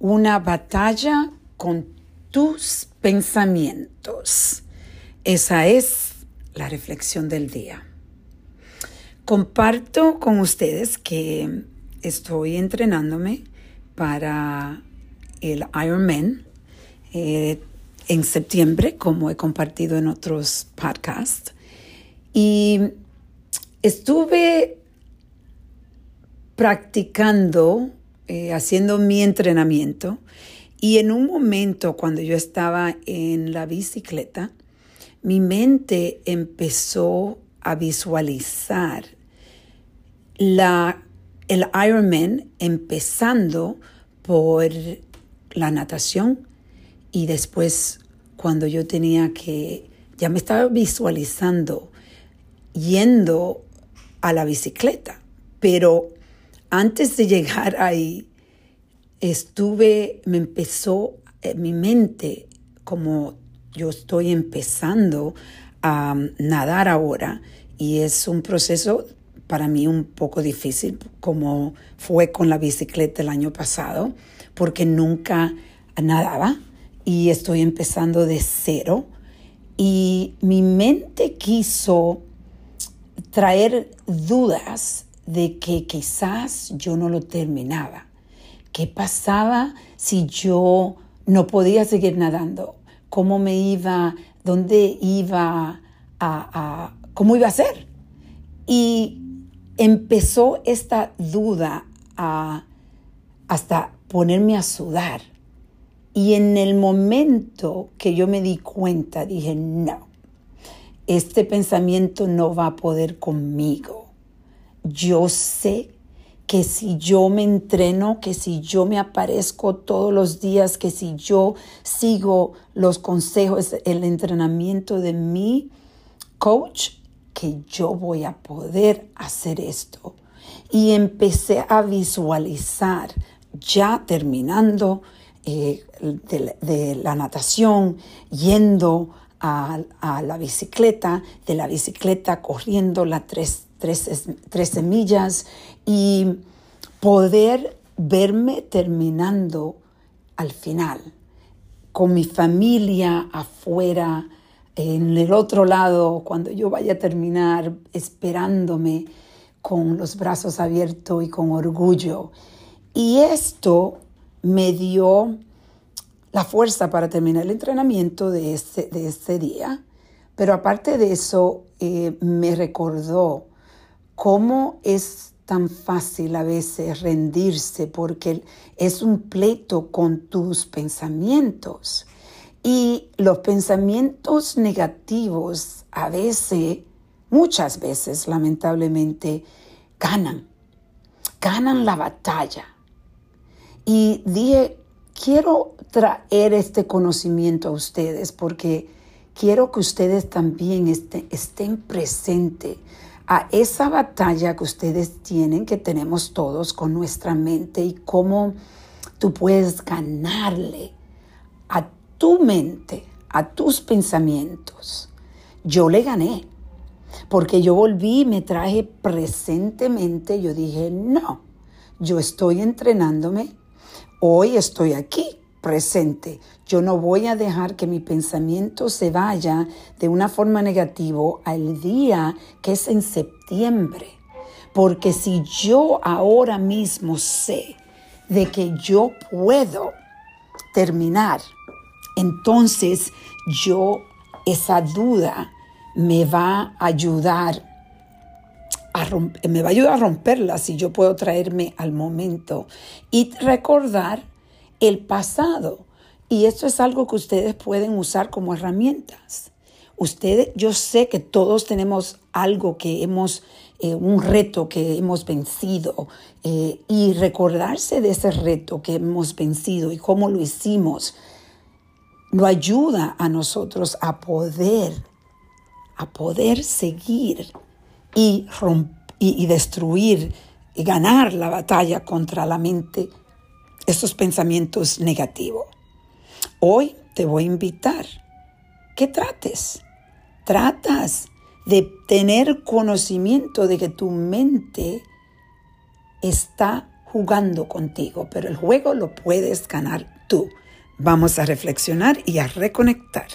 una batalla con tus pensamientos. Esa es la reflexión del día. Comparto con ustedes que estoy entrenándome para el Ironman eh, en septiembre, como he compartido en otros podcasts. Y estuve practicando, eh, haciendo mi entrenamiento. Y en un momento, cuando yo estaba en la bicicleta, mi mente empezó a visualizar la, el Ironman empezando por la natación y después cuando yo tenía que, ya me estaba visualizando yendo a la bicicleta, pero antes de llegar ahí, estuve, me empezó, eh, mi mente, como yo estoy empezando a nadar ahora, y es un proceso para mí un poco difícil, como fue con la bicicleta el año pasado, porque nunca nadaba y estoy empezando de cero. Y mi mente quiso traer dudas de que quizás yo no lo terminaba. ¿Qué pasaba si yo no podía seguir nadando? ¿Cómo me iba? ¿Dónde iba a, cómo iba a ser? Y empezó esta duda a hasta ponerme a sudar. Y en el momento que yo me di cuenta, dije, no, este pensamiento no va a poder conmigo. Yo sé que si yo me entreno, que si yo me aparezco todos los días, que si yo sigo los consejos, el entrenamiento de mi coach, que yo voy a poder hacer esto. Y empecé a visualizar, ya terminando eh, de, la natación, yendo a, la bicicleta, de la bicicleta corriendo las tres, tres, semillas y poder verme terminando al final, con mi familia afuera, en el otro lado, cuando yo vaya a terminar, esperándome con los brazos abiertos y con orgullo. Y esto me dio la fuerza para terminar el entrenamiento de este, de este día, pero aparte de eso, eh, me recordó cómo es tan fácil a veces rendirse porque es un pleito con tus pensamientos. Y los pensamientos negativos a veces, muchas veces lamentablemente, ganan, ganan la batalla. Y dije, quiero traer este conocimiento a ustedes porque quiero que ustedes también estén, estén presentes a esa batalla que ustedes tienen, que tenemos todos con nuestra mente y cómo tú puedes ganarle a tu mente, a tus pensamientos. Yo le gané, porque yo volví y me traje presentemente, yo dije, no, yo estoy entrenándome, hoy estoy aquí, presente. Yo no voy a dejar que mi pensamiento se vaya de una forma negativa al día que es en septiembre. Porque si yo ahora mismo sé de que yo puedo terminar entonces yo, esa duda me va a ayudar a me va a ayudar a romperla si yo puedo traerme al momento y recordar el pasado. Y esto es algo que ustedes pueden usar como herramientas. Ustedes, yo sé que todos tenemos algo que hemos, eh, un reto que hemos vencido eh, y recordarse de ese reto que hemos vencido y cómo lo hicimos lo ayuda a nosotros a poder, a poder seguir y, y, destruir y ganar la batalla contra la mente, esos pensamientos negativos. Hoy te voy a invitar que trates, tratas de tener conocimiento de que tu mente está jugando contigo, pero el juego lo puedes ganar tú. Vamos a reflexionar y a reconectar.